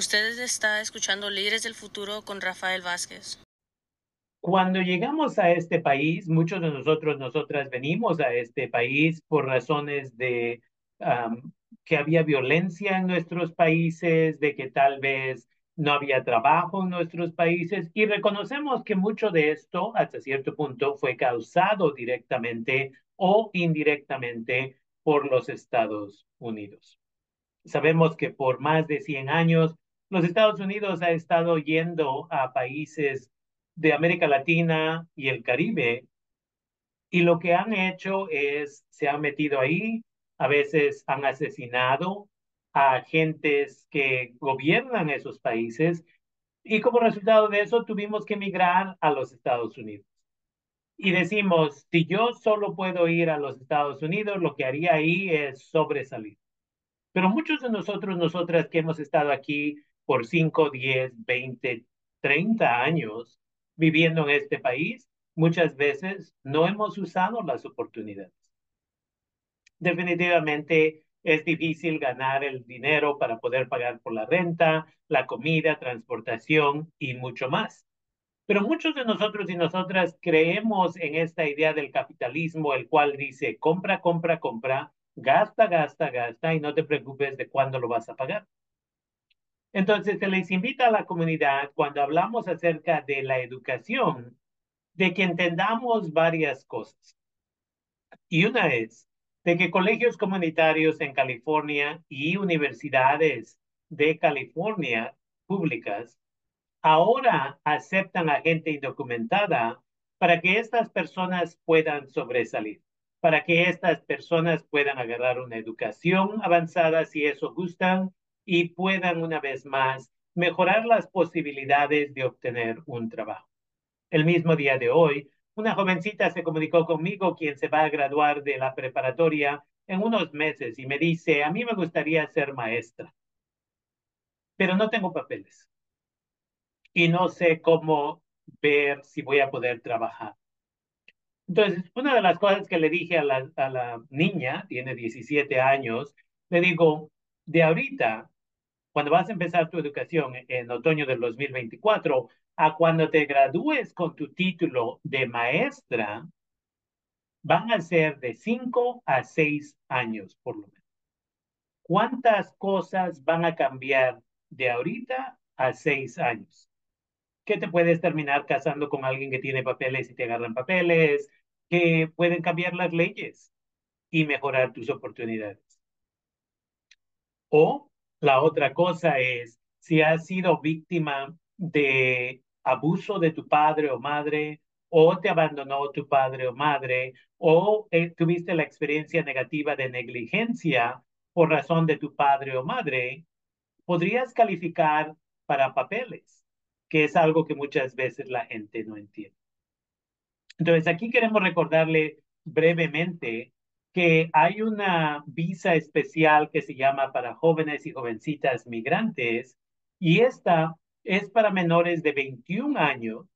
Usted está escuchando Líderes del Futuro con Rafael Vázquez. Cuando llegamos a este país, muchos de nosotros, nosotras venimos a este país por razones de que había violencia en nuestros países, de que tal vez no había trabajo en nuestros países y reconocemos que mucho de esto hasta cierto punto fue causado directamente o indirectamente por los Estados Unidos. Sabemos que por más de 100 años los Estados Unidos ha estado yendo a países de América Latina y el Caribe y lo que han hecho es, se han metido ahí, a veces han asesinado a agentes que gobiernan esos países y como resultado de eso tuvimos que emigrar a los Estados Unidos. Y decimos, si yo solo puedo ir a los Estados Unidos, lo que haría ahí es sobresalir. Pero muchos de nosotros, nosotras que hemos estado aquí por 5, 10, 20, 30 años viviendo en este país, muchas veces no hemos usado las oportunidades. Definitivamente es difícil ganar el dinero para poder pagar por la renta, la comida, transportación y mucho más. Pero muchos de nosotros y nosotras creemos en esta idea del capitalismo, el cual dice compra, compra, compra, gasta, gasta, gasta y no te preocupes de cuándo lo vas a pagar. Entonces, se les invita a la comunidad cuando hablamos acerca de la educación, de que entendamos varias cosas. Y una es de que colegios comunitarios en California y universidades de California públicas ahora aceptan a gente indocumentada para que estas personas puedan sobresalir, para que estas personas puedan agarrar una educación avanzada si eso gustan y puedan una vez más mejorar las posibilidades de obtener un trabajo. El mismo día de hoy, una jovencita se comunicó conmigo quien se va a graduar de la preparatoria en unos meses y me dice, a mí me gustaría ser maestra, pero no tengo papeles y no sé cómo ver si voy a poder trabajar. Entonces, una de las cosas que le dije a la, a la niña, tiene 17 años, le digo, de ahorita cuando vas a empezar tu educación en otoño del 2024, a cuando te gradúes con tu título de maestra, van a ser de 5 a 6 años por lo menos. ¿Cuántas cosas van a cambiar de ahorita a 6 años? Que te puedes terminar casando con alguien que tiene papeles y te agarran papeles, que pueden cambiar las leyes y mejorar tus oportunidades. O la otra cosa es, si has sido víctima de abuso de tu padre o madre, o te abandonó tu padre o madre, o eh, tuviste la experiencia negativa de negligencia por razón de tu padre o madre, podrías calificar para papeles, que es algo que muchas veces la gente no entiende. Entonces, aquí queremos recordarle brevemente que hay una visa especial que se llama para jóvenes y jovencitas migrantes y esta es para menores de 21 años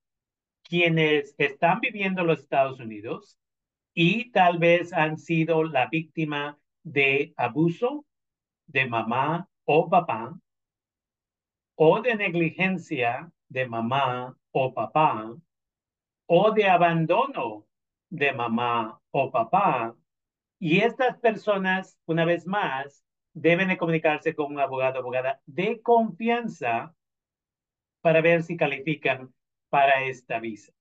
quienes están viviendo en los Estados Unidos y tal vez han sido la víctima de abuso de mamá o papá o de negligencia de mamá o papá o de abandono de mamá o papá y estas personas, una vez más, deben de comunicarse con un abogado o abogada de confianza para ver si califican para esta visa.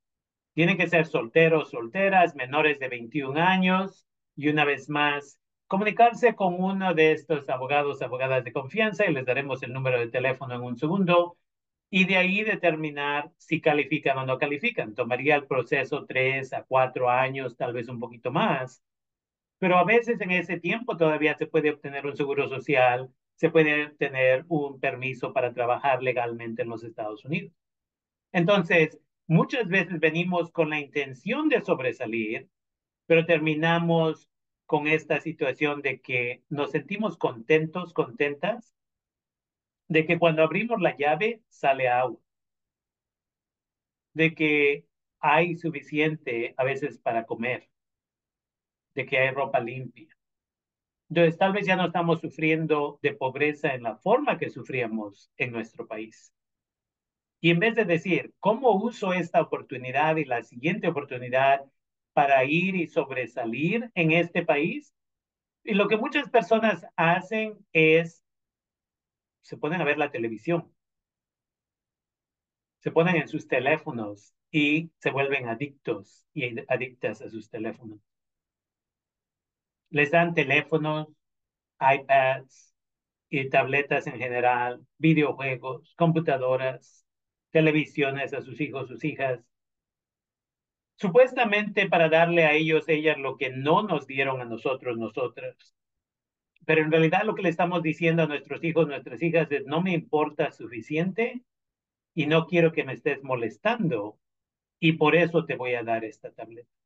Tienen que ser solteros, solteras, menores de 21 años y una vez más, comunicarse con uno de estos abogados, abogadas de confianza y les daremos el número de teléfono en un segundo y de ahí determinar si califican o no califican. Tomaría el proceso tres a cuatro años, tal vez un poquito más, pero a veces en ese tiempo todavía se puede obtener un seguro social, se puede obtener un permiso para trabajar legalmente en los Estados Unidos. Entonces, muchas veces venimos con la intención de sobresalir, pero terminamos con esta situación de que nos sentimos contentos, contentas, de que cuando abrimos la llave sale agua, de que hay suficiente a veces para comer, de que hay ropa limpia, Entonces, tal vez ya no estamos sufriendo de pobreza en la forma que sufríamos en nuestro país. Y en vez de decir, ¿cómo uso esta oportunidad y la siguiente oportunidad para ir y sobresalir en este país? Y lo que muchas personas hacen es, se ponen a ver la televisión, se ponen en sus teléfonos y se vuelven adictos y adictas a sus teléfonos les dan teléfonos, iPads y tabletas en general, videojuegos, computadoras, televisiones a sus hijos, sus hijas, supuestamente para darle a ellos, ellas, lo que no nos dieron a nosotros, nosotras. Pero en realidad lo que le estamos diciendo a nuestros hijos, nuestras hijas es, no me importa suficiente y no quiero que me estés molestando y por eso te voy a dar esta tableta.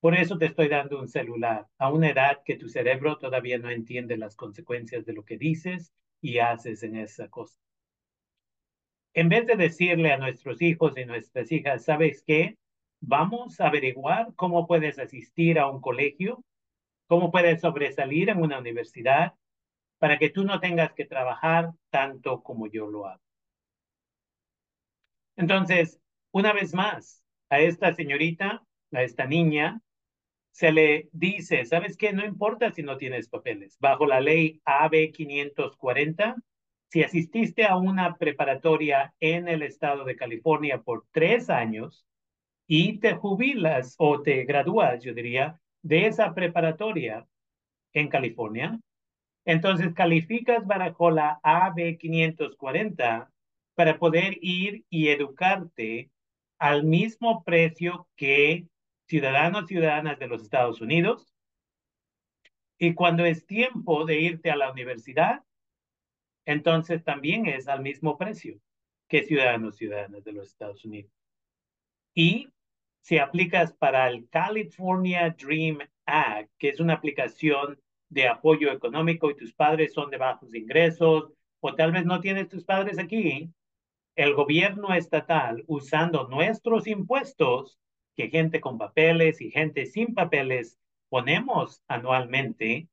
Por eso te estoy dando un celular a una edad que tu cerebro todavía no entiende las consecuencias de lo que dices y haces en esa cosa. En vez de decirle a nuestros hijos y nuestras hijas, ¿sabes qué? Vamos a averiguar cómo puedes asistir a un colegio, cómo puedes sobresalir en una universidad para que tú no tengas que trabajar tanto como yo lo hago. Entonces, una vez más, a esta señorita, a esta niña, se le dice, ¿sabes qué? No importa si no tienes papeles. Bajo la ley AB 540, si asististe a una preparatoria en el estado de California por tres años y te jubilas o te gradúas, yo diría, de esa preparatoria en California, entonces calificas bajo la AB 540 para poder ir y educarte al mismo precio que ciudadanos, ciudadanas de los Estados Unidos. Y cuando es tiempo de irte a la universidad, entonces también es al mismo precio que ciudadanos, ciudadanas de los Estados Unidos. Y si aplicas para el California Dream Act, que es una aplicación de apoyo económico y tus padres son de bajos ingresos, o tal vez no tienes tus padres aquí, el gobierno estatal, usando nuestros impuestos, que gente con papeles y gente sin papeles ponemos anualmente,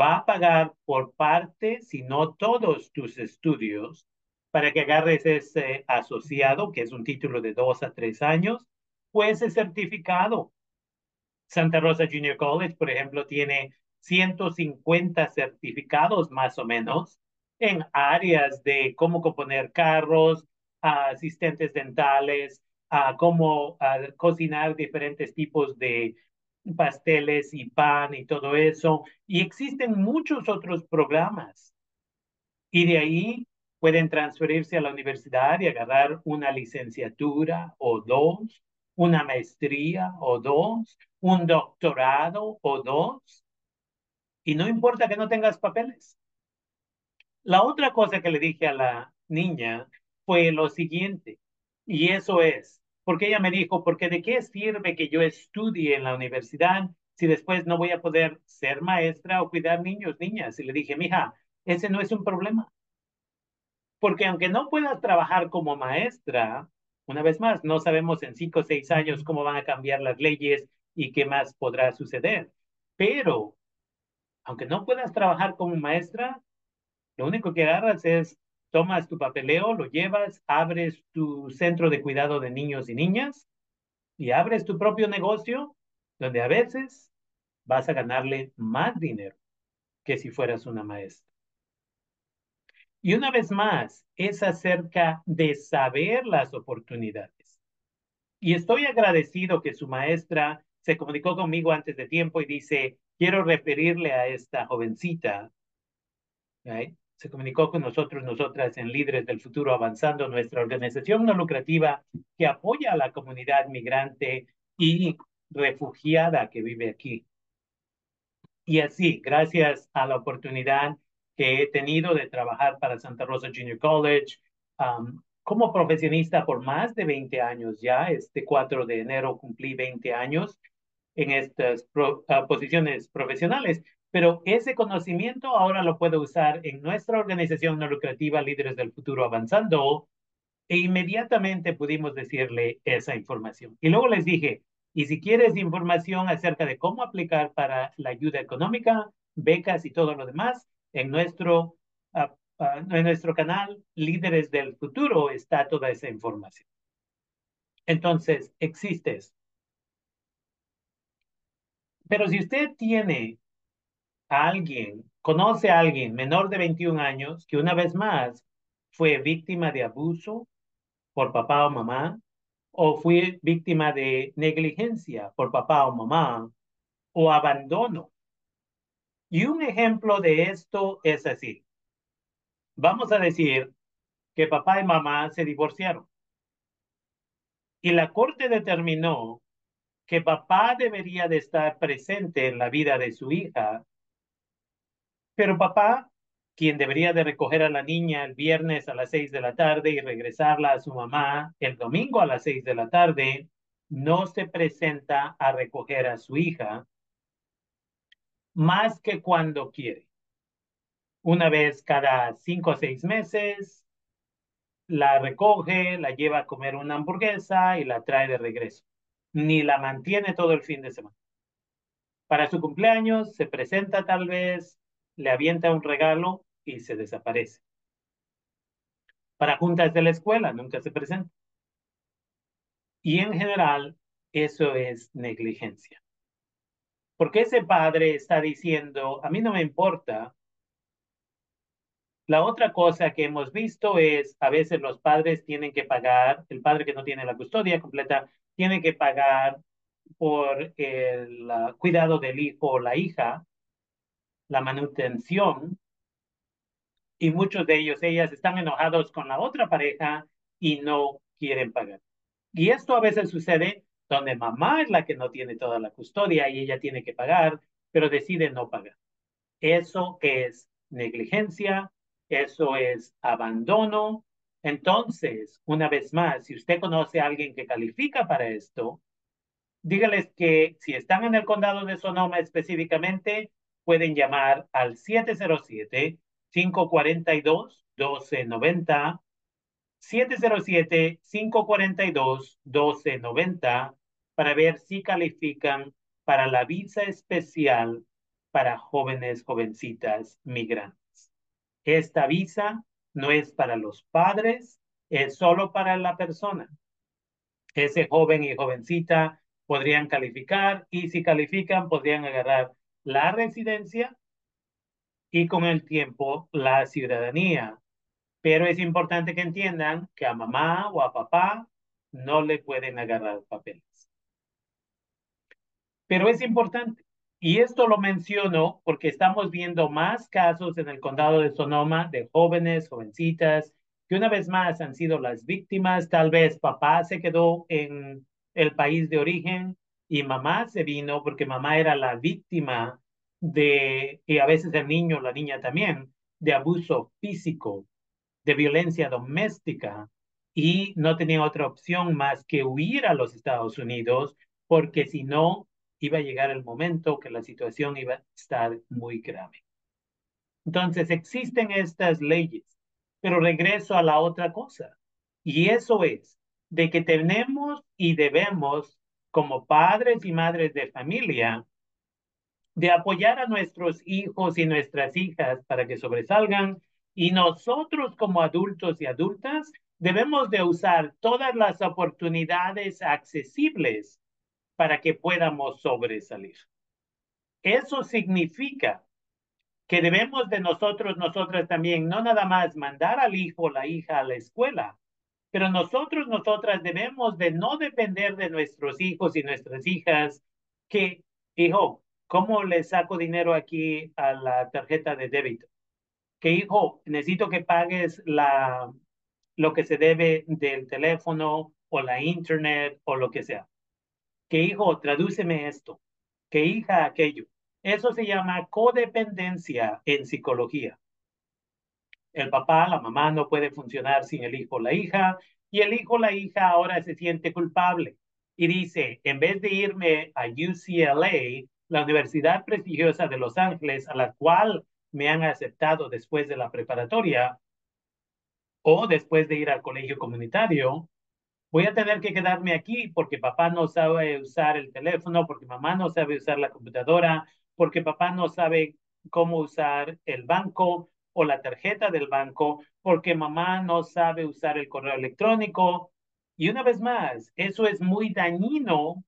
va a pagar por parte, si no todos tus estudios, para que agarres ese asociado, que es un título de dos a tres años, o ese certificado. Santa Rosa Junior College, por ejemplo, tiene 150 certificados más o menos en áreas de cómo componer carros, asistentes dentales, a cómo cocinar diferentes tipos de pasteles y pan y todo eso. Y existen muchos otros programas. Y de ahí pueden transferirse a la universidad y agarrar una licenciatura o dos, una maestría o dos, un doctorado o dos. Y no importa que no tengas papeles. La otra cosa que le dije a la niña fue lo siguiente. Y eso es, porque ella me dijo, porque de qué sirve que yo estudie en la universidad si después no voy a poder ser maestra o cuidar niños, niñas. Y le dije, mija, ese no es un problema. Porque aunque no puedas trabajar como maestra, una vez más, no sabemos en cinco o seis años cómo van a cambiar las leyes y qué más podrá suceder. Pero, aunque no puedas trabajar como maestra, lo único que agarras es tomas tu papeleo, lo llevas, abres tu centro de cuidado de niños y niñas y abres tu propio negocio donde a veces vas a ganarle más dinero que si fueras una maestra. Y una vez más, es acerca de saber las oportunidades. Y estoy agradecido que su maestra se comunicó conmigo antes de tiempo y dice, quiero referirle a esta jovencita se comunicó con nosotros, nosotras en Líderes del Futuro Avanzando, nuestra organización no lucrativa que apoya a la comunidad migrante y refugiada que vive aquí. Y así, gracias a la oportunidad que he tenido de trabajar para Santa Rosa Junior College como profesionista por más de 20 años ya, este 4 de enero cumplí 20 años en estas uh, posiciones profesionales pero ese conocimiento ahora lo puedo usar en nuestra organización no lucrativa Líderes del Futuro Avanzando e inmediatamente pudimos decirle esa información. Y luego les dije, Y si quieres información acerca de cómo aplicar para la ayuda económica, becas y todo lo demás, en nuestro, en nuestro canal Líderes del Futuro está toda esa información. Entonces, existe eso. Pero si usted tiene alguien, conoce a alguien menor de 21 años que una vez más fue víctima de abuso por papá o mamá, o fue víctima de negligencia por papá o mamá, o abandono. Y un ejemplo de esto es así. Vamos a decir que papá y mamá se divorciaron. Y la corte determinó que papá debería de estar presente en la vida de su hija, pero papá, quien debería de recoger a la niña el viernes a las seis de la tarde y regresarla a su mamá el domingo a las seis de la tarde, no se presenta a recoger a su hija más que cuando quiere. Una vez cada cinco o seis meses, la recoge, la lleva a comer una hamburguesa y la trae de regreso ni la mantiene todo el fin de semana. Para su cumpleaños se presenta tal vez, le avienta un regalo y se desaparece. Para juntas de la escuela nunca se presenta. Y en general eso es negligencia. Porque ese padre está diciendo, a mí no me importa. La otra cosa que hemos visto es, a veces los padres tienen que pagar, el padre que no tiene la custodia completa tiene que pagar por el cuidado del hijo o la hija, la manutención, y muchos de ellos, ellas están enojados con la otra pareja y no quieren pagar. Y esto a veces sucede donde mamá es la que no tiene toda la custodia y ella tiene que pagar, pero decide no pagar. Eso es negligencia, eso es abandono, entonces, una vez más, si usted conoce a alguien que califica para esto, dígales que si están en el condado de Sonoma específicamente, pueden llamar al 707-542-1290, 707-542-1290 para ver si califican para la visa especial para jóvenes, jovencitas migrantes. Esta visa no es para los padres, es solo para la persona. Ese joven y jovencita podrían calificar y si califican podrían agarrar la residencia y con el tiempo la ciudadanía. Pero es importante que entiendan que a mamá o a papá no le pueden agarrar papeles. Pero es importante y esto lo menciono porque estamos viendo más casos en el condado de Sonoma de jóvenes, jovencitas, que una vez más han sido las víctimas. Tal vez papá se quedó en el país de origen y mamá se vino porque mamá era la víctima de, y a veces el niño, la niña también, de abuso físico, de violencia doméstica y no tenía otra opción más que huir a los Estados Unidos porque si no iba a llegar el momento que la situación iba a estar muy grave. Entonces existen estas leyes, pero regreso a la otra cosa, y eso es de que tenemos y debemos, como padres y madres de familia, de apoyar a nuestros hijos y nuestras hijas para que sobresalgan, y nosotros como adultos y adultas debemos de usar todas las oportunidades accesibles para que podamos sobresalir. Eso significa que debemos de nosotros, nosotras también, no nada más mandar al hijo o la hija a la escuela, pero nosotros, nosotras debemos de no depender de nuestros hijos y nuestras hijas que, hijo, ¿cómo le saco dinero aquí a la tarjeta de débito? Que, hijo, necesito que pagues la, lo que se debe del teléfono o la internet o lo que sea que hijo, tradúceme esto, que hija, aquello. Eso se llama codependencia en psicología. El papá, la mamá no puede funcionar sin el hijo, la hija, y el hijo, la hija ahora se siente culpable y dice, en vez de irme a UCLA, la Universidad Prestigiosa de Los Ángeles, a la cual me han aceptado después de la preparatoria o después de ir al colegio comunitario, voy a tener que quedarme aquí porque papá no sabe usar el teléfono, porque mamá no sabe usar la computadora, porque papá no sabe cómo usar el banco o la tarjeta del banco, porque mamá no sabe usar el correo electrónico. Y una vez más, eso es muy dañino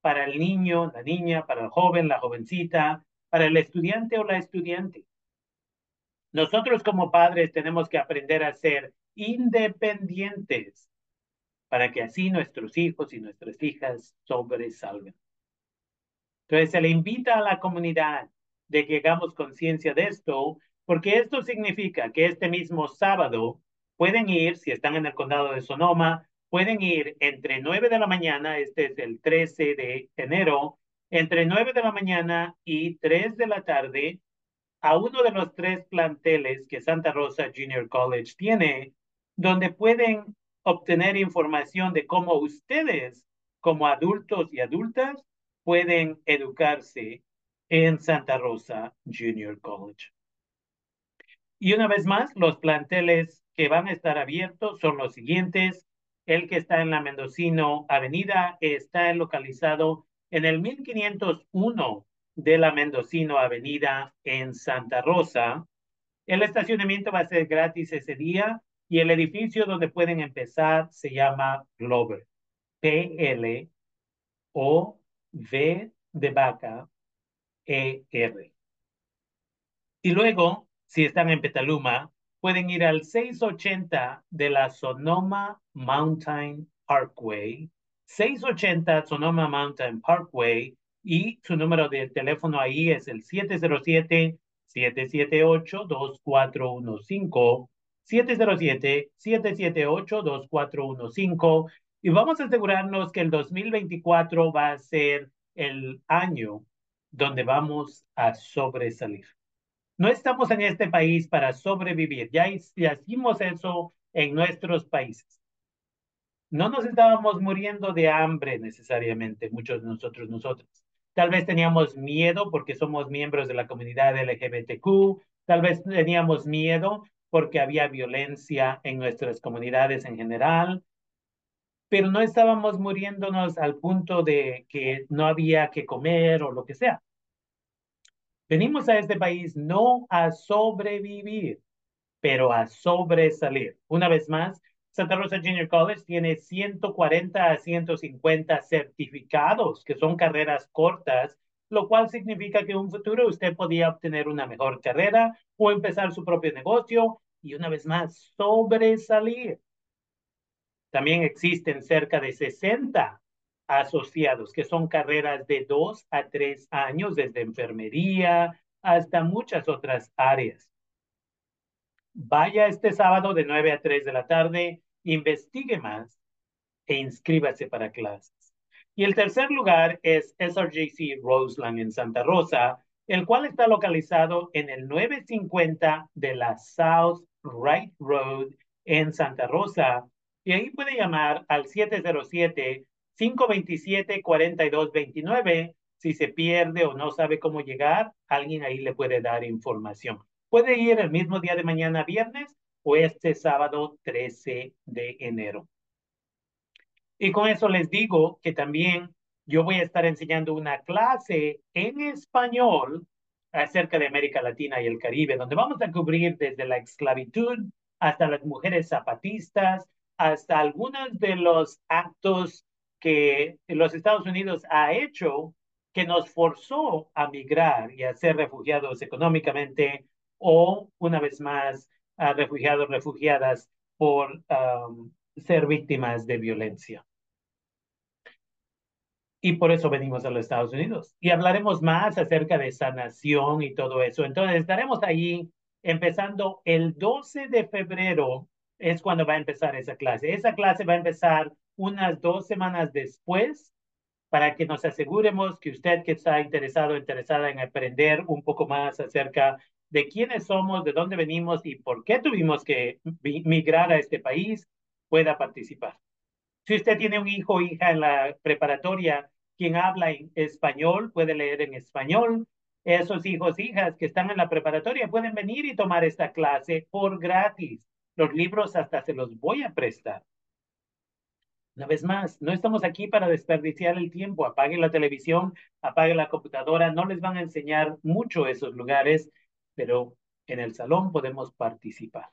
para el niño, la niña, para el joven, la jovencita, para el estudiante o la estudiante. Nosotros como padres tenemos que aprender a ser independientes para que así nuestros hijos y nuestras hijas sobresalgan. Entonces se le invita a la comunidad de que hagamos conciencia de esto, porque esto significa que este mismo sábado pueden ir, si están en el condado de Sonoma, pueden ir entre 9 de la mañana, este es el 13 de enero, entre 9 de la mañana y 3 de la tarde a uno de los tres planteles que Santa Rosa Junior College tiene, donde pueden obtener información de cómo ustedes, como adultos y adultas, pueden educarse en Santa Rosa Junior College. Y una vez más, los planteles que van a estar abiertos son los siguientes. El que está en la Mendocino Avenida está localizado en el 1501 de la Mendocino Avenida en Santa Rosa. El estacionamiento va a ser gratis ese día y el edificio donde pueden empezar se llama Glover. P-L O V de vaca E R. Y luego, si están en Petaluma, pueden ir al 680 de la Sonoma Mountain Parkway. 680 Sonoma Mountain Parkway y su número de teléfono ahí es el 707-778-2415, 707-778-2415 y vamos a asegurarnos que el 2024 va a ser el año donde vamos a sobresalir. No estamos en este país para sobrevivir, ya, ya hicimos eso en nuestros países. No nos estábamos muriendo de hambre necesariamente, muchos de nosotros, nosotros. Tal vez teníamos miedo porque somos miembros de la comunidad LGBTQ, tal vez teníamos miedo porque había violencia en nuestras comunidades en general, pero no estábamos muriéndonos al punto de que no había que comer o lo que sea. Venimos a este país no a sobrevivir, pero a sobresalir. Una vez más, Santa Rosa Junior College tiene 140 a 150 certificados, que son carreras cortas, lo cual significa que en un futuro usted podía obtener una mejor carrera o empezar su propio negocio y una vez más sobresalir. También existen cerca de 60 asociados, que son carreras de dos a tres años, desde enfermería hasta muchas otras áreas. Vaya este sábado de 9 a 3 de la tarde, investigue más e inscríbase para clases. Y el tercer lugar es SRJC Roseland en Santa Rosa, el cual está localizado en el 950 de la South Wright Road en Santa Rosa. Y ahí puede llamar al 707-527-4229. Si se pierde o no sabe cómo llegar, alguien ahí le puede dar información. Puede ir el mismo día de mañana viernes o este sábado 13 de enero. Y con eso les digo que también yo voy a estar enseñando una clase en español acerca de América Latina y el Caribe, donde vamos a cubrir desde la esclavitud hasta las mujeres zapatistas, hasta algunos de los actos que los Estados Unidos ha hecho que nos forzó a migrar y a ser refugiados económicamente o, una vez más, a refugiados, refugiadas por ser víctimas de violencia. Y por eso venimos a los Estados Unidos. Y hablaremos más acerca de sanación y todo eso. Entonces, estaremos ahí empezando el 12 de febrero, es cuando va a empezar esa clase. Esa clase va a empezar unas dos semanas después para que nos aseguremos que usted que está interesado, interesada en aprender un poco más acerca de quiénes somos, de dónde venimos y por qué tuvimos que migrar a este país, pueda participar. Si usted tiene un hijo o hija en la preparatoria quien habla en español, puede leer en español. Esos hijos hijas que están en la preparatoria pueden venir y tomar esta clase por gratis. Los libros hasta se los voy a prestar. Una vez más, no estamos aquí para desperdiciar el tiempo. Apague la televisión, apague la computadora. No les van a enseñar mucho esos lugares, pero en el salón podemos participar.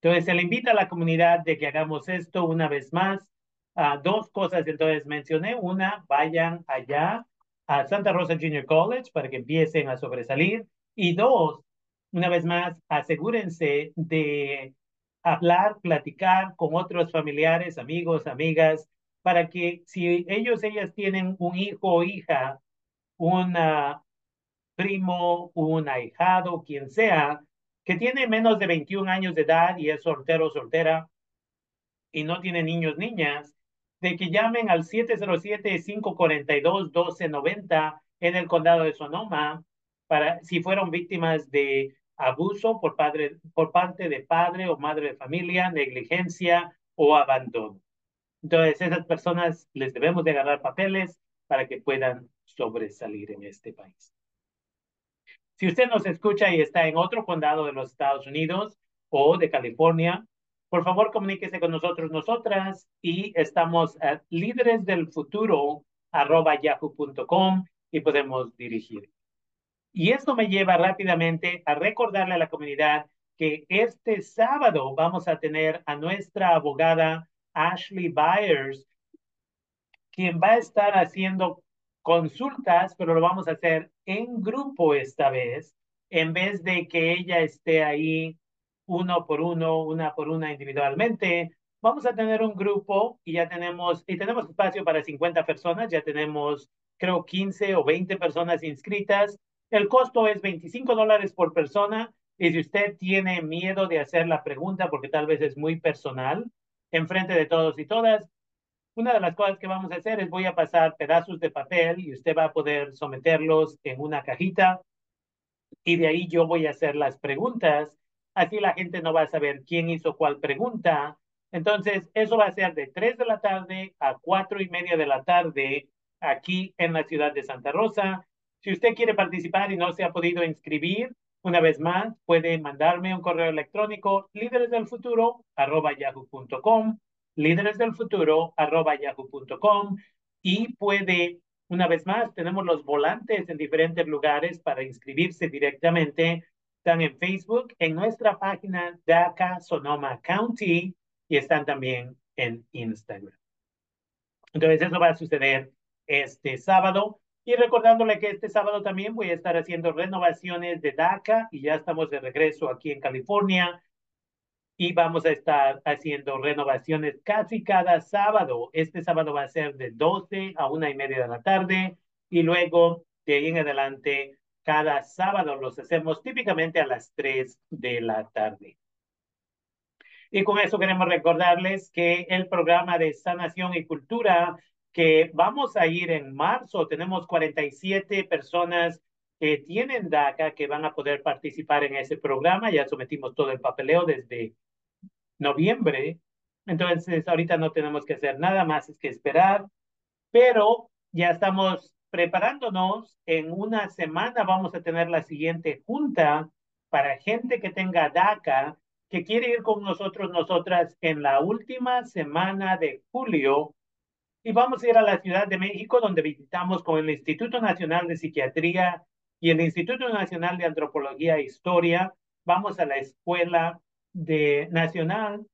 Entonces, se le invita a la comunidad de que hagamos esto una vez más. Uh, dos cosas entonces mencioné. Una, vayan allá a Santa Rosa Junior College para que empiecen a sobresalir. Y dos, una vez más, asegúrense de hablar, platicar con otros familiares, amigos, amigas, para que si ellos, ellas tienen un hijo o hija, un primo, un ahijado, quien sea, que tiene menos de 21 años de edad y es soltero o soltera y no tiene niños, niñas, de que llamen al 707-542-1290 en el condado de Sonoma para si fueron víctimas de abuso por, padre, por parte de padre o madre de familia, negligencia o abandono. Entonces, esas personas les debemos de agarrar papeles para que puedan sobresalir en este país. Si usted nos escucha y está en otro condado de los Estados Unidos o de California, por favor comuníquese con nosotros, nosotras, y estamos a líderes del futuro arroba yahoo.com y podemos dirigir. Y esto me lleva rápidamente a recordarle a la comunidad que este sábado vamos a tener a nuestra abogada Ashley Byers, quien va a estar haciendo consultas, pero lo vamos a hacer en grupo esta vez, en vez de que ella esté ahí uno por uno, una por una individualmente. Vamos a tener un grupo y ya tenemos, y tenemos espacio para 50 personas, ya tenemos creo 15 o 20 personas inscritas el costo es 25 dólares por persona y si usted tiene miedo de hacer la pregunta porque tal vez es muy personal, en frente de todos y todas, una de las cosas que vamos a hacer es voy a pasar pedazos de papel y usted va a poder someterlos en una cajita y de ahí yo voy a hacer las preguntas. Así la gente no va a saber quién hizo cuál pregunta. Entonces, eso va a ser de 3 de la tarde a 4 y media de la tarde aquí en la ciudad de Santa Rosa. Si usted quiere participar y no se ha podido inscribir, una vez más, puede mandarme un correo electrónico líderesdelfuturo arroba yahoo.com, líderesdelfuturo arroba yahoo.com y puede, una vez más, tenemos los volantes en diferentes lugares para inscribirse directamente. Están en Facebook, en nuestra página DACA Sonoma County y están también en Instagram. Entonces, eso va a suceder este sábado. Y recordándole que este sábado también voy a estar haciendo renovaciones de DACA y ya estamos de regreso aquí en California y vamos a estar haciendo renovaciones casi cada sábado. Este sábado va a ser de 12 a una y media de la tarde y luego de ahí en adelante cada sábado los hacemos típicamente a las 3 de la tarde. Y con eso queremos recordarles que el programa de sanación y cultura que vamos a ir en marzo. Tenemos 47 personas que tienen DACA que van a poder participar en ese programa. Ya sometimos todo el papeleo desde noviembre. Entonces, ahorita no tenemos que hacer nada más es que esperar, pero ya estamos preparándonos. En una semana vamos a tener la siguiente junta para gente que tenga DACA, que quiere ir con nosotros, nosotras, en la última semana de julio y vamos a ir a la Ciudad de México, donde visitamos con el Instituto Nacional de Psiquiatría y el Instituto Nacional de Antropología e Historia. Vamos a la Escuela de Nacional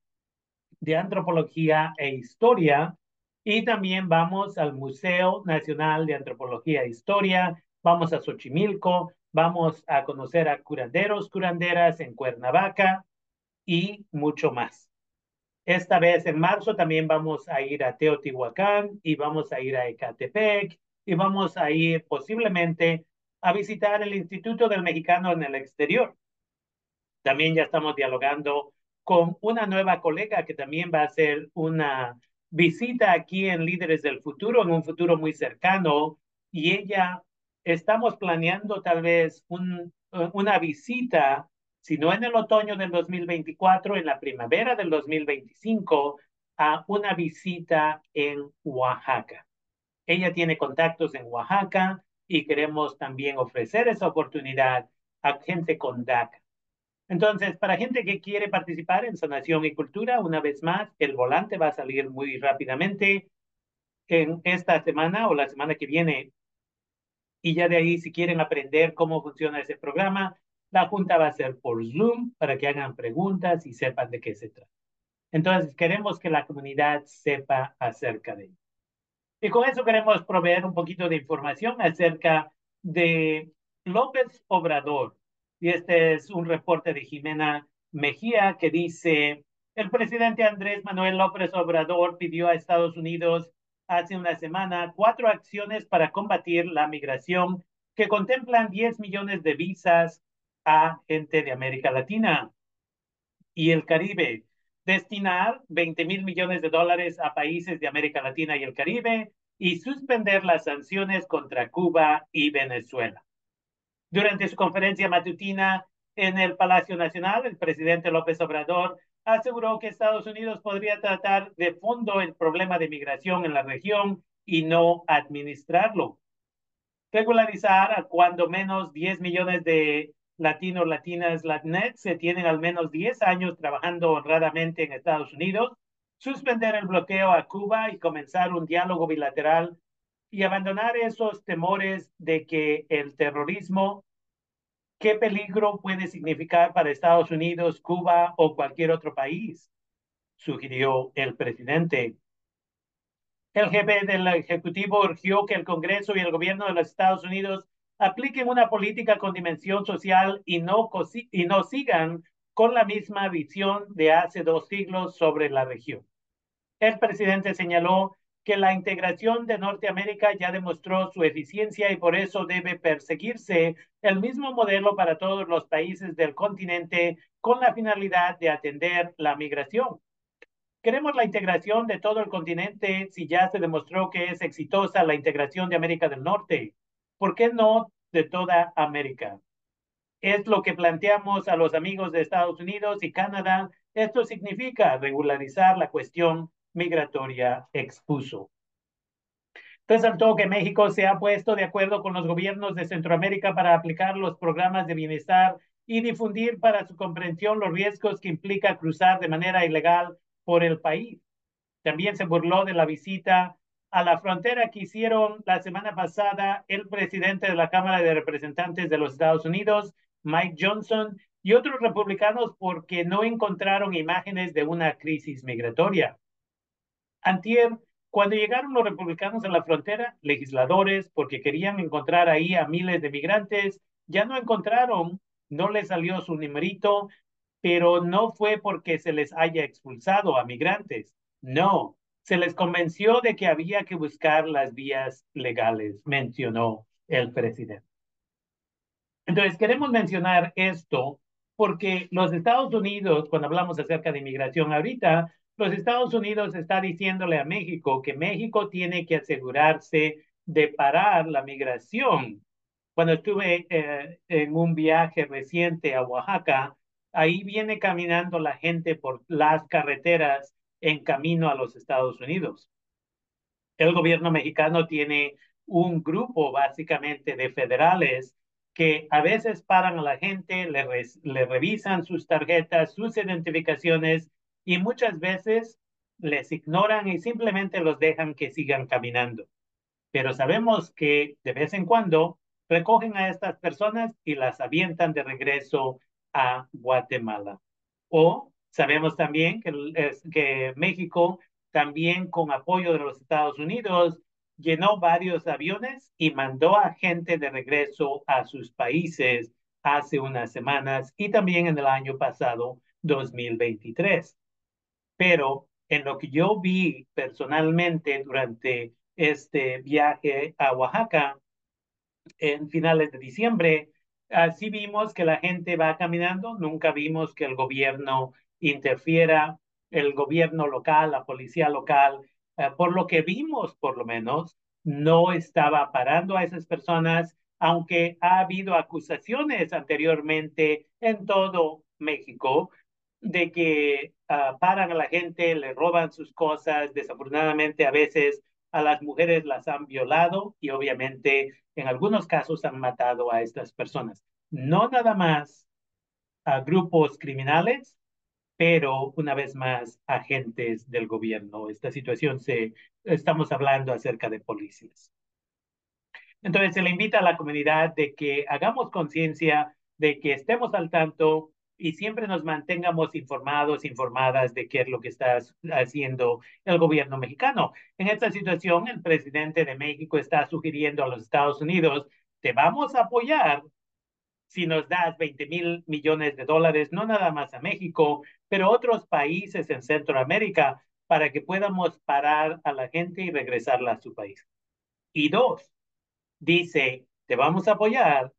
de Antropología e Historia y también vamos al Museo Nacional de Antropología e Historia. Vamos a Xochimilco, vamos a conocer a curanderos, curanderas en Cuernavaca y mucho más. Esta vez en marzo también vamos a ir a Teotihuacán y vamos a ir a Ecatepec y vamos a ir posiblemente a visitar el Instituto del Mexicano en el exterior. También ya estamos dialogando con una nueva colega que también va a hacer una visita aquí en Líderes del Futuro, en un futuro muy cercano, y ella estamos planeando tal vez un, una visita sino en el otoño del 2024, en la primavera del 2025, a una visita en Oaxaca. Ella tiene contactos en Oaxaca y queremos también ofrecer esa oportunidad a gente con DACA. Entonces, para gente que quiere participar en sanación y cultura, una vez más, el volante va a salir muy rápidamente en esta semana o la semana que viene. Y ya de ahí, si quieren aprender cómo funciona ese programa, la junta va a ser por Zoom para que hagan preguntas y sepan de qué se trata. Entonces, queremos que la comunidad sepa acerca de ello. Y con eso queremos proveer un poquito de información acerca de López Obrador. Y este es un reporte de Jimena Mejía que dice, el presidente Andrés Manuel López Obrador pidió a Estados Unidos hace una semana cuatro acciones para combatir la migración que contemplan 10 millones de visas a gente de América Latina y el Caribe destinar 20 mil millones de dólares a países de América Latina y el Caribe y suspender las sanciones contra Cuba y Venezuela. Durante su conferencia matutina en el Palacio Nacional, el presidente López Obrador aseguró que Estados Unidos podría tratar de fondo el problema de migración en la región y no administrarlo. Regularizar a cuando menos 10 millones de latinos, latinas, latinex se tienen al menos 10 años trabajando honradamente en Estados Unidos, suspender el bloqueo a Cuba y comenzar un diálogo bilateral y abandonar esos temores de que el terrorismo, qué peligro puede significar para Estados Unidos, Cuba o cualquier otro país, sugirió el presidente. El jefe del Ejecutivo urgió que el Congreso y el gobierno de los Estados Unidos apliquen una política con dimensión social y no, sigan con la misma visión de hace dos siglos sobre la región. El presidente señaló que la integración de Norteamérica ya demostró su eficiencia y por eso debe perseguirse el mismo modelo para todos los países del continente con la finalidad de atender la migración. Queremos la integración de todo el continente si ya se demostró que es exitosa la integración de América del Norte. ¿Por qué no de toda América? Es lo que planteamos a los amigos de Estados Unidos y Canadá. Esto significa regularizar la cuestión migratoria, expuso. Resaltó que México se ha puesto de acuerdo con los gobiernos de Centroamérica para aplicar los programas de bienestar y difundir para su comprensión los riesgos que implica cruzar de manera ilegal por el país. También se burló de la visita a la frontera que hicieron la semana pasada el presidente de la Cámara de Representantes de los Estados Unidos, Mike Johnson, y otros republicanos porque no encontraron imágenes de una crisis migratoria. Antier, cuando llegaron los republicanos a la frontera, legisladores, porque querían encontrar ahí a miles de migrantes, ya no encontraron, no les salió su numerito, pero no fue porque se les haya expulsado a migrantes. No, se les convenció de que había que buscar las vías legales, mencionó el presidente. Entonces, queremos mencionar esto porque los Estados Unidos, cuando hablamos acerca de inmigración ahorita, los Estados Unidos está diciéndole a México que México tiene que asegurarse de parar la migración. Cuando estuve eh, en un viaje reciente a Oaxaca, ahí viene caminando la gente por las carreteras en camino a los Estados Unidos. El gobierno mexicano tiene un grupo básicamente de federales que a veces paran a la gente, le, revisan sus tarjetas, sus identificaciones y muchas veces les ignoran y simplemente los dejan que sigan caminando. Pero sabemos que de vez en cuando recogen a estas personas y las avientan de regreso a Guatemala. O Sabemos también que, que México, también con apoyo de los Estados Unidos, llenó varios aviones y mandó a gente de regreso a sus países hace unas semanas y también en el año pasado, 2023. Pero en lo que yo vi personalmente durante este viaje a Oaxaca en finales de diciembre, así vimos que la gente va caminando, nunca vimos que el gobierno interfiera el gobierno local, la policía local, eh, por lo que vimos por lo menos, no estaba parando a esas personas, aunque ha habido acusaciones anteriormente en todo México de que ah, paran a la gente, le roban sus cosas, desafortunadamente a veces a las mujeres las han violado y obviamente en algunos casos han matado a estas personas. No nada más a grupos criminales, pero una vez más agentes del gobierno. Esta situación se, estamos hablando acerca de policías. Entonces se le invita a la comunidad de que hagamos conciencia, de que estemos al tanto y siempre nos mantengamos informados, informadas de qué es lo que está haciendo el gobierno mexicano. En esta situación, el presidente de México está sugiriendo a los Estados Unidos, te vamos a apoyar si nos das 20 mil millones de dólares, no nada más a México, pero otros países en Centroamérica, para que podamos parar a la gente y regresarla a su país. Y dos, dice, te vamos a apoyar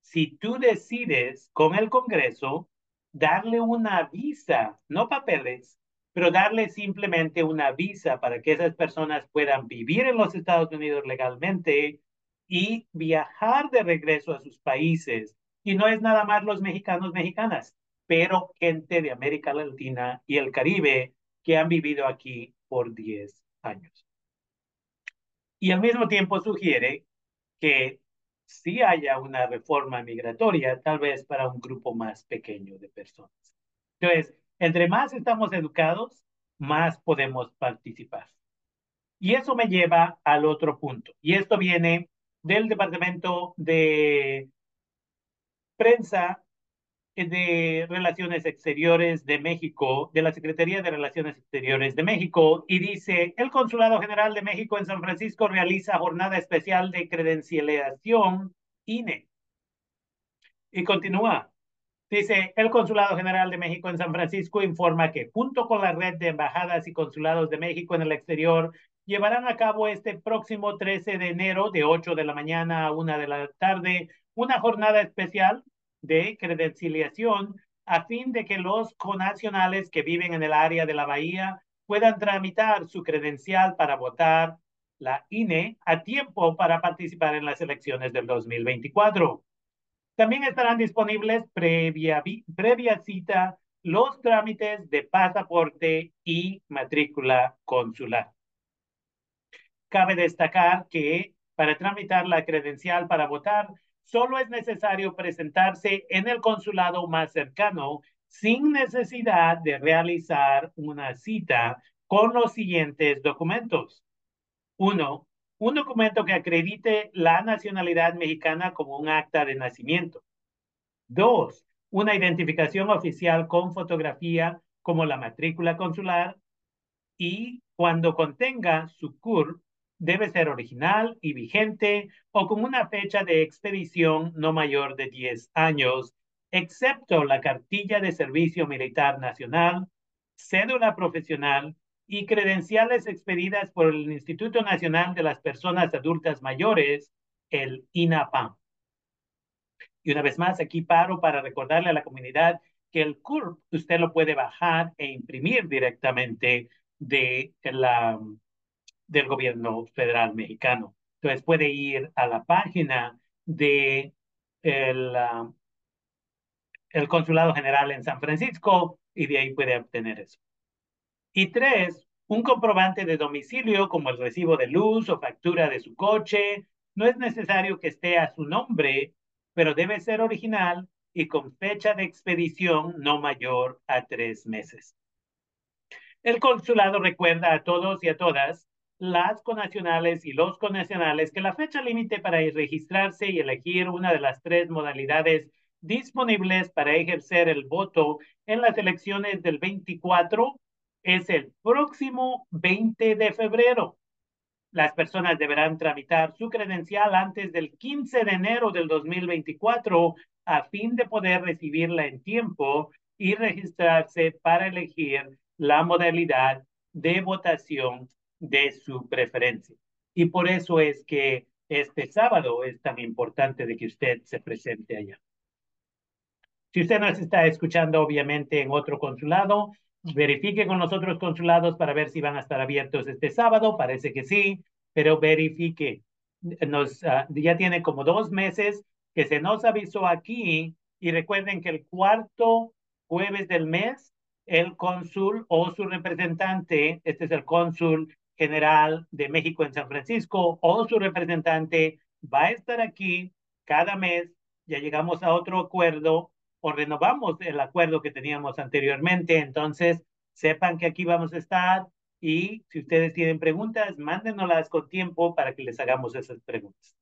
si tú decides con el Congreso darle una visa, no papeles, pero darle simplemente una visa para que esas personas puedan vivir en los Estados Unidos legalmente y viajar de regreso a sus países. Y no es nada más los mexicanos, mexicanas, pero gente de América Latina y el Caribe que han vivido aquí por 10 años. Y al mismo tiempo sugiere que sí haya una reforma migratoria, tal vez para un grupo más pequeño de personas. Entonces, entre más estamos educados, más podemos participar. Y eso me lleva al otro punto. Y esto viene del Departamento de Prensa de Relaciones Exteriores de México, de la Secretaría de Relaciones Exteriores de México, y dice, el Consulado General de México en San Francisco realiza jornada especial de credencialización INE. Y continúa. Dice, el Consulado General de México en San Francisco informa que junto con la red de embajadas y consulados de México en el exterior, llevarán a cabo este próximo 13 de enero de 8 de la mañana a 1 de la tarde una jornada especial de credencialización a fin de que los conacionales que viven en el área de la bahía puedan tramitar su credencial para votar la INE a tiempo para participar en las elecciones del 2024. También estarán disponibles previa, previa cita los trámites de pasaporte y matrícula consular. Cabe destacar que para tramitar la credencial para votar solo es necesario presentarse en el consulado más cercano sin necesidad de realizar una cita con los siguientes documentos. Uno, un documento que acredite la nacionalidad mexicana como un acta de nacimiento. Dos, una identificación oficial con fotografía como la matrícula consular y cuando contenga su CUR debe ser original y vigente o con una fecha de expedición no mayor de 10 años, excepto la cartilla de servicio militar nacional, cédula profesional y credenciales expedidas por el Instituto Nacional de las Personas Adultas Mayores, el INAPAM. Y una vez más, aquí paro para recordarle a la comunidad que el CURP usted lo puede bajar e imprimir directamente de la del gobierno federal mexicano. Entonces puede ir a la página de el, ah, el Consulado General en San Francisco y de ahí puede obtener eso. Y tres, un comprobante de domicilio como el recibo de luz o factura de su coche. No es necesario que esté a su nombre, pero debe ser original y con fecha de expedición no mayor a tres meses. El consulado recuerda a todos y a todas las conacionales y los conacionales que la fecha límite para registrarse y elegir una de las tres modalidades disponibles para ejercer el voto en las elecciones del 24 es el próximo 20 de febrero. Las personas deberán tramitar su credencial antes del 15 de enero del 2024 a fin de poder recibirla en tiempo y registrarse para elegir la modalidad de votación de su preferencia. Y por eso es que este sábado es tan importante de que usted se presente allá. Si usted nos está escuchando, obviamente, en otro consulado, verifique con los otros consulados para ver si van a estar abiertos este sábado. Parece que sí, pero verifique. Nos, ah, ya tiene como dos meses que se nos avisó aquí y recuerden que el cuarto jueves del mes, el cónsul o su representante, este es el cónsul general de México en San Francisco o su representante va a estar aquí cada mes. Ya llegamos a otro acuerdo o renovamos el acuerdo que teníamos anteriormente. Entonces, sepan que aquí vamos a estar y si ustedes tienen preguntas, mándenoslas con tiempo para que les hagamos esas preguntas.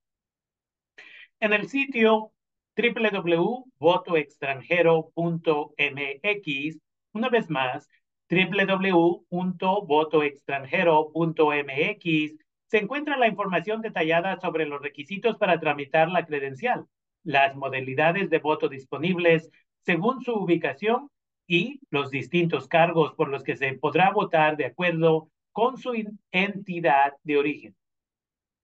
En el sitio www.votoextranjero.mx, una vez más, www.votoextranjero.mx, se encuentra la información detallada sobre los requisitos para tramitar la credencial, las modalidades de voto disponibles según su ubicación y los distintos cargos por los que se podrá votar de acuerdo con su entidad de origen.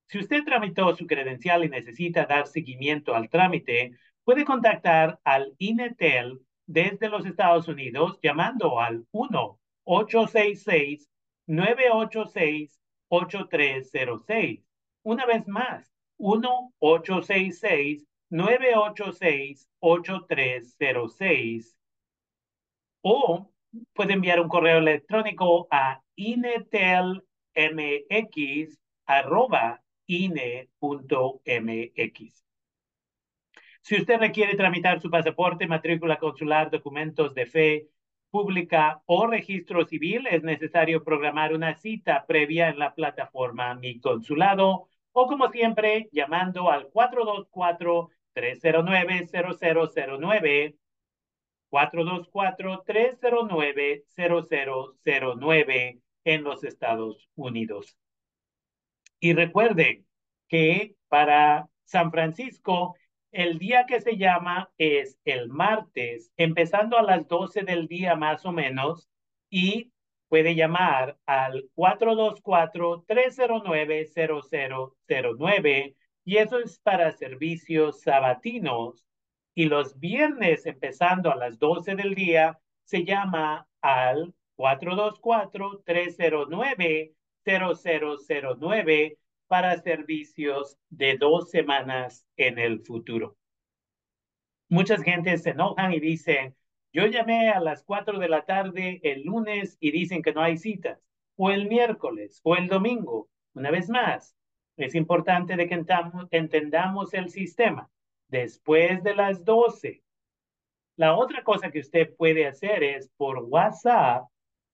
Si usted tramitó su credencial y necesita dar seguimiento al trámite, puede contactar al INETEL desde los Estados Unidos llamando al 1-866-986-8306. Una vez más, 1-866-986-8306 o puede enviar un correo electrónico a inetelmx.ine.mx. Si usted requiere tramitar su pasaporte, matrícula consular, documentos de fe pública o registro civil, es necesario programar una cita previa en la plataforma Mi Consulado o como siempre llamando al 424-309-0009 424-309-0009 en los Estados Unidos. Y recuerden que para San Francisco, el día que se llama es el martes, empezando a las 12 del día más o menos, y puede llamar al 424-309-0009, y eso es para servicios sabatinos. Y los viernes empezando a las 12 del día se llama al 424-309-0009 para servicios de dos semanas en el futuro. Muchas gentes se enojan y dicen, yo llamé a las 4 de la tarde el lunes y dicen que no hay citas, o el miércoles, o el domingo. Una vez más, es importante de que entendamos el sistema después de las 12. La otra cosa que usted puede hacer es por WhatsApp,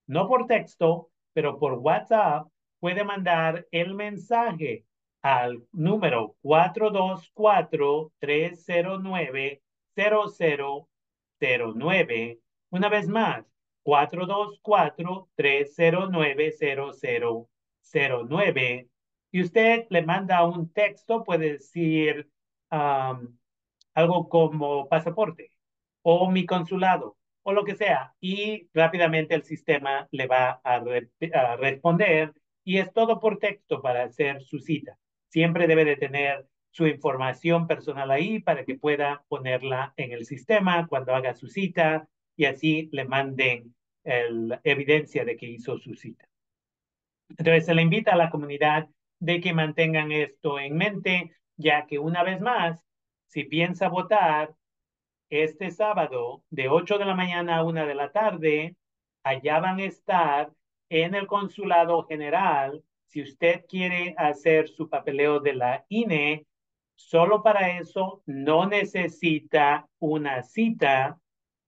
no por texto, pero por WhatsApp, puede mandar el mensaje al número 424-309-0009. Una vez más, 424-309-0009. Y usted le manda un texto, puede decir, algo como pasaporte o mi consulado o lo que sea y rápidamente el sistema le va a, responder y es todo por texto para hacer su cita. Siempre debe de tener su información personal ahí para que pueda ponerla en el sistema cuando haga su cita y así le manden la evidencia de que hizo su cita. Entonces se le invita a la comunidad de que mantengan esto en mente, ya que una vez más, si piensa votar este sábado de 8 de la mañana a 1 de la tarde, allá van a estar en el consulado general. Si usted quiere hacer su papeleo de la INE, solo para eso no necesita una cita.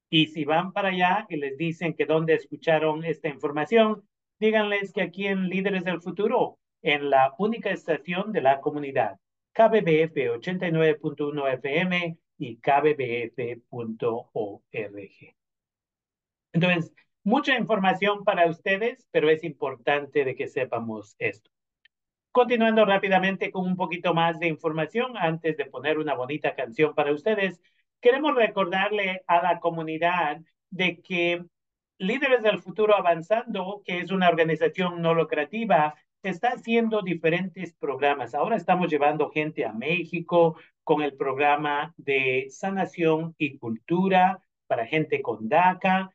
Y si van para allá y les dicen que dónde escucharon esta información, díganles que aquí en Líderes del Futuro, en la única estación de la comunidad. KBBF 89.1 FM y kbbf.org. Entonces, mucha información para ustedes, pero es importante de que sepamos esto. Continuando rápidamente con un poquito más de información, antes de poner una bonita canción para ustedes, queremos recordarle a la comunidad de que Líderes del Futuro Avanzando, que es una organización no lucrativa, está haciendo diferentes programas. Ahora estamos llevando gente a México con el programa de sanación y cultura para gente con DACA.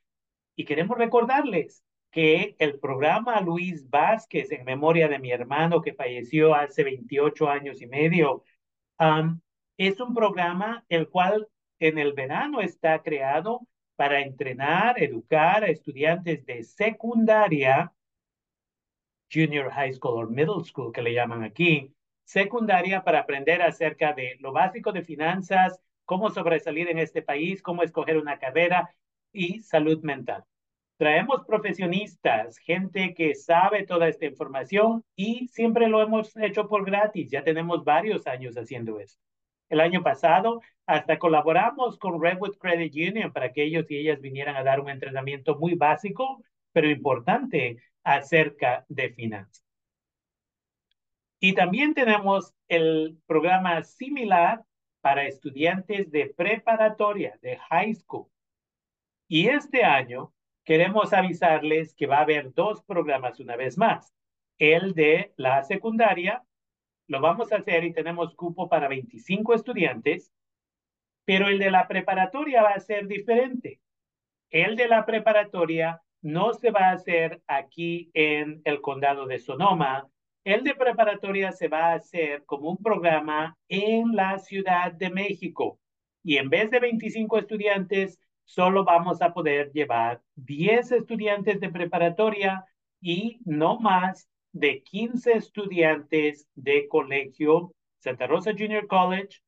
Y queremos recordarles que el programa Luis Vázquez en memoria de mi hermano que falleció hace 28 años y medio, es un programa el cual en el verano está creado para entrenar, educar a estudiantes de secundaria junior high school o middle school que le llaman aquí, secundaria para aprender acerca de lo básico de finanzas, cómo sobresalir en este país, cómo escoger una carrera y salud mental. Traemos profesionistas, gente que sabe toda esta información y siempre lo hemos hecho por gratis. Ya tenemos varios años haciendo eso. El año pasado hasta colaboramos con Redwood Credit Union para que ellos y ellas vinieran a dar un entrenamiento muy básico, pero importante acerca de finanzas. Y también tenemos el programa similar para estudiantes de preparatoria, de high school. Y este año queremos avisarles que va a haber dos programas una vez más. El de la secundaria, lo vamos a hacer y tenemos cupo para 25 estudiantes, pero el de la preparatoria va a ser diferente. El de la preparatoria no se va a hacer aquí en el condado de Sonoma. El de preparatoria se va a hacer como un programa en la Ciudad de México. Y en vez de 25 estudiantes, solo vamos a poder llevar 10 estudiantes de preparatoria y no más de 15 estudiantes de colegio Santa Rosa Junior College,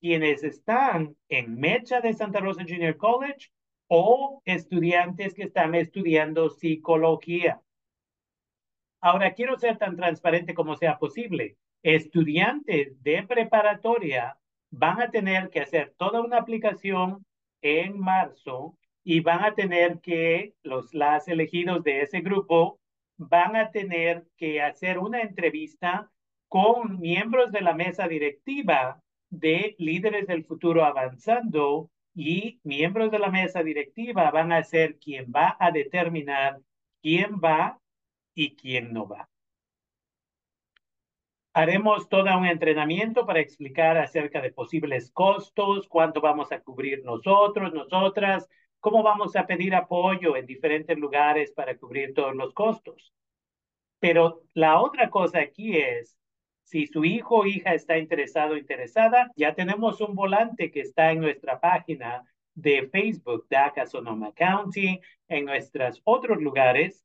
quienes están en Mecha de Santa Rosa Junior College o estudiantes que están estudiando psicología. Ahora, quiero ser tan transparente como sea posible. Estudiantes de preparatoria van a tener que hacer toda una aplicación en marzo y van a tener que, los las elegidos de ese grupo van a tener que hacer una entrevista con miembros de la mesa directiva de líderes del futuro avanzando y miembros de la mesa directiva van a ser quien va a determinar quién va y quién no va. Haremos todo un entrenamiento para explicar acerca de posibles costos, cuánto vamos a cubrir nosotros, nosotras, cómo vamos a pedir apoyo en diferentes lugares para cubrir todos los costos. Pero la otra cosa aquí es, si su hijo o hija está interesado o interesada, ya tenemos un volante que está en nuestra página de Facebook, DACA Sonoma County, en nuestros otros lugares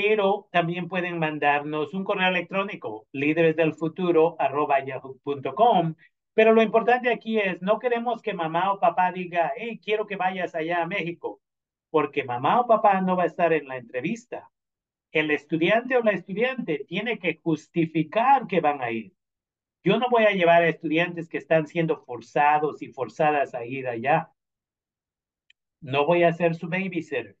pero también pueden mandarnos un correo electrónico, líderesdelfuturo.yahoo.com. Pero lo importante aquí es, no queremos que mamá o papá diga, hey, quiero que vayas allá a México, porque mamá o papá no va a estar en la entrevista. El estudiante o la estudiante tiene que justificar que van a ir. Yo no voy a llevar a estudiantes que están siendo forzados y forzadas a ir allá. No voy a ser su babysitter.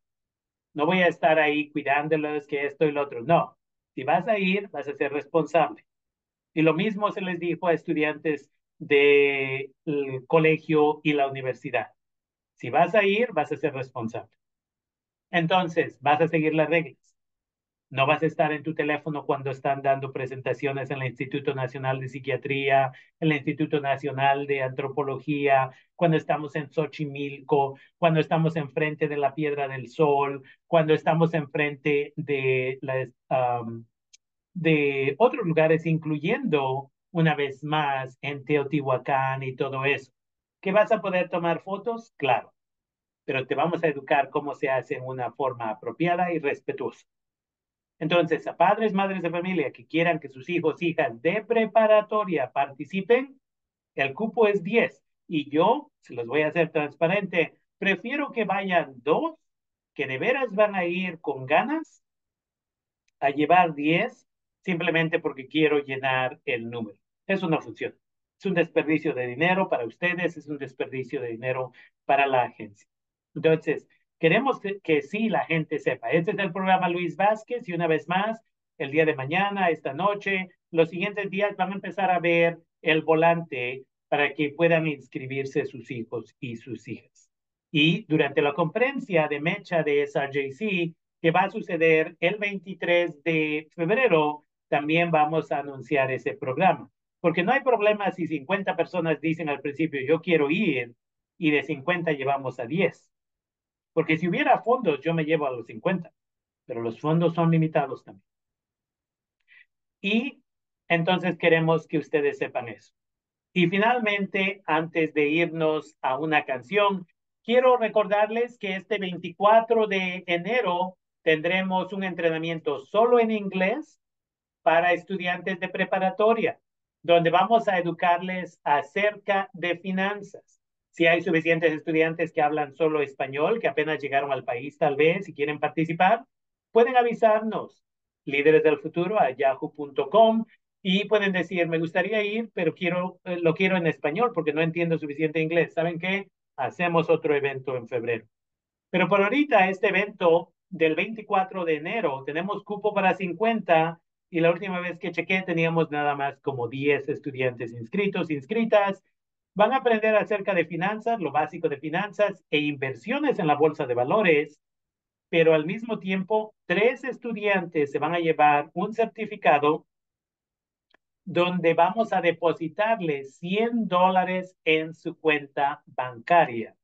No voy a estar ahí cuidándolos que esto y lo otro. No, si vas a ir, vas a ser responsable. Y lo mismo se les dijo a estudiantes del colegio y la universidad. Si vas a ir, vas a ser responsable. Entonces, vas a seguir las reglas. No vas a estar en tu teléfono cuando están dando presentaciones en el Instituto Nacional de Psiquiatría, en el Instituto Nacional de Antropología, cuando estamos en Xochimilco, cuando estamos enfrente de la Piedra del Sol, cuando estamos enfrente de, de otros lugares, incluyendo una vez más en Teotihuacán y todo eso. ¿Que vas a poder tomar fotos? Claro, pero te vamos a educar cómo se hace en una forma apropiada y respetuosa. Entonces, a padres, madres de familia que quieran que sus hijos, hijas de preparatoria participen, el cupo es 10. Y yo, se los voy a hacer transparente, prefiero que vayan dos que de veras van a ir con ganas a llevar 10 simplemente porque quiero llenar el número. Eso no funciona. Es un desperdicio de dinero para ustedes, es un desperdicio de dinero para la agencia. Entonces, Queremos que, sí la gente sepa. Este es el programa Luis Vázquez y una vez más, el día de mañana, esta noche, los siguientes días van a empezar a ver el volante para que puedan inscribirse sus hijos y sus hijas. Y durante la conferencia de Mecha de SRJC, que va a suceder el 23 de febrero, también vamos a anunciar ese programa. Porque no hay problema si 50 personas dicen al principio, yo quiero ir, y de 50 llevamos a 10. Porque si hubiera fondos, yo me llevo a los 50, pero los fondos son limitados también. Y entonces queremos que ustedes sepan eso. Y finalmente, antes de irnos a una canción, quiero recordarles que este 24 de enero tendremos un entrenamiento solo en inglés para estudiantes de preparatoria. donde vamos a educarles acerca de finanzas. Si hay suficientes estudiantes que hablan solo español, que apenas llegaron al país tal vez y quieren participar, pueden avisarnos, líderes del futuro a yahoo.com y pueden decir, me gustaría ir, pero quiero, eh, lo quiero en español porque no entiendo suficiente inglés. ¿Saben qué? Hacemos otro evento en febrero. Pero por ahorita, este evento del 24 de enero, tenemos cupo para 50 y la última vez que chequé teníamos nada más como 10 estudiantes inscritos, inscritas. Van a aprender acerca de finanzas, lo básico de finanzas e inversiones en la bolsa de valores, pero al mismo tiempo, tres estudiantes se van a llevar un certificado donde vamos a depositarles 100 dólares en su cuenta bancaria.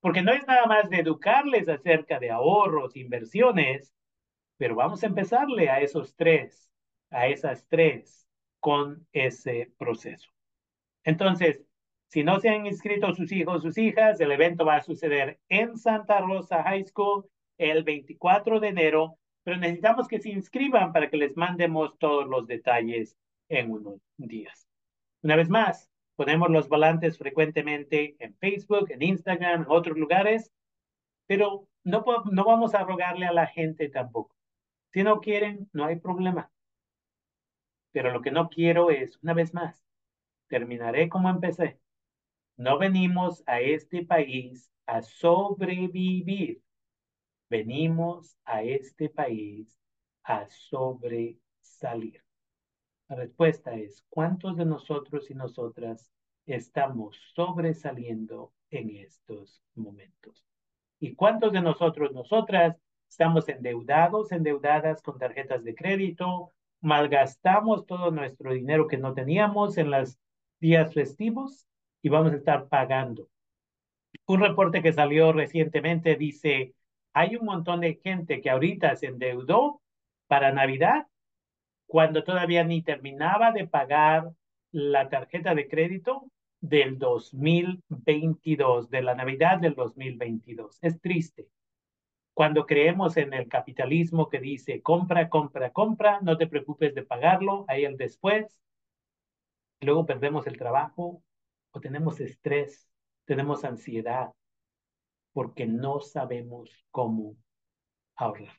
Porque no es nada más de educarles acerca de ahorros, inversiones, pero vamos a empezarle a esos tres a esas tres con ese proceso. Entonces, si no se han inscrito sus hijos, sus hijas, el evento va a suceder en Santa Rosa High School el 24 de enero, pero necesitamos que se inscriban para que les mandemos todos los detalles en unos días. Una vez más, ponemos los volantes frecuentemente en Facebook, en Instagram, en otros lugares, pero no, no vamos a rogarle a la gente tampoco. Si no quieren, no hay problema. Pero lo que no quiero es, una vez más, terminaré como empecé. No venimos a este país a sobrevivir. Venimos a este país a sobresalir. La respuesta es, ¿cuántos de nosotros y nosotras estamos sobresaliendo en estos momentos? ¿Y cuántos de nosotros, nosotras, estamos endeudados, endeudadas con tarjetas de crédito, malgastamos todo nuestro dinero que no teníamos en los días festivos y vamos a estar pagando. Un reporte que salió recientemente dice, hay un montón de gente que ahorita se endeudó para Navidad cuando todavía ni terminaba de pagar la tarjeta de crédito del 2022, de la Navidad del 2022. Es triste cuando creemos en el capitalismo que dice compra, compra, compra, no te preocupes de pagarlo, ahí el después, luego perdemos el trabajo o tenemos estrés, tenemos ansiedad, porque no sabemos cómo ahorrar.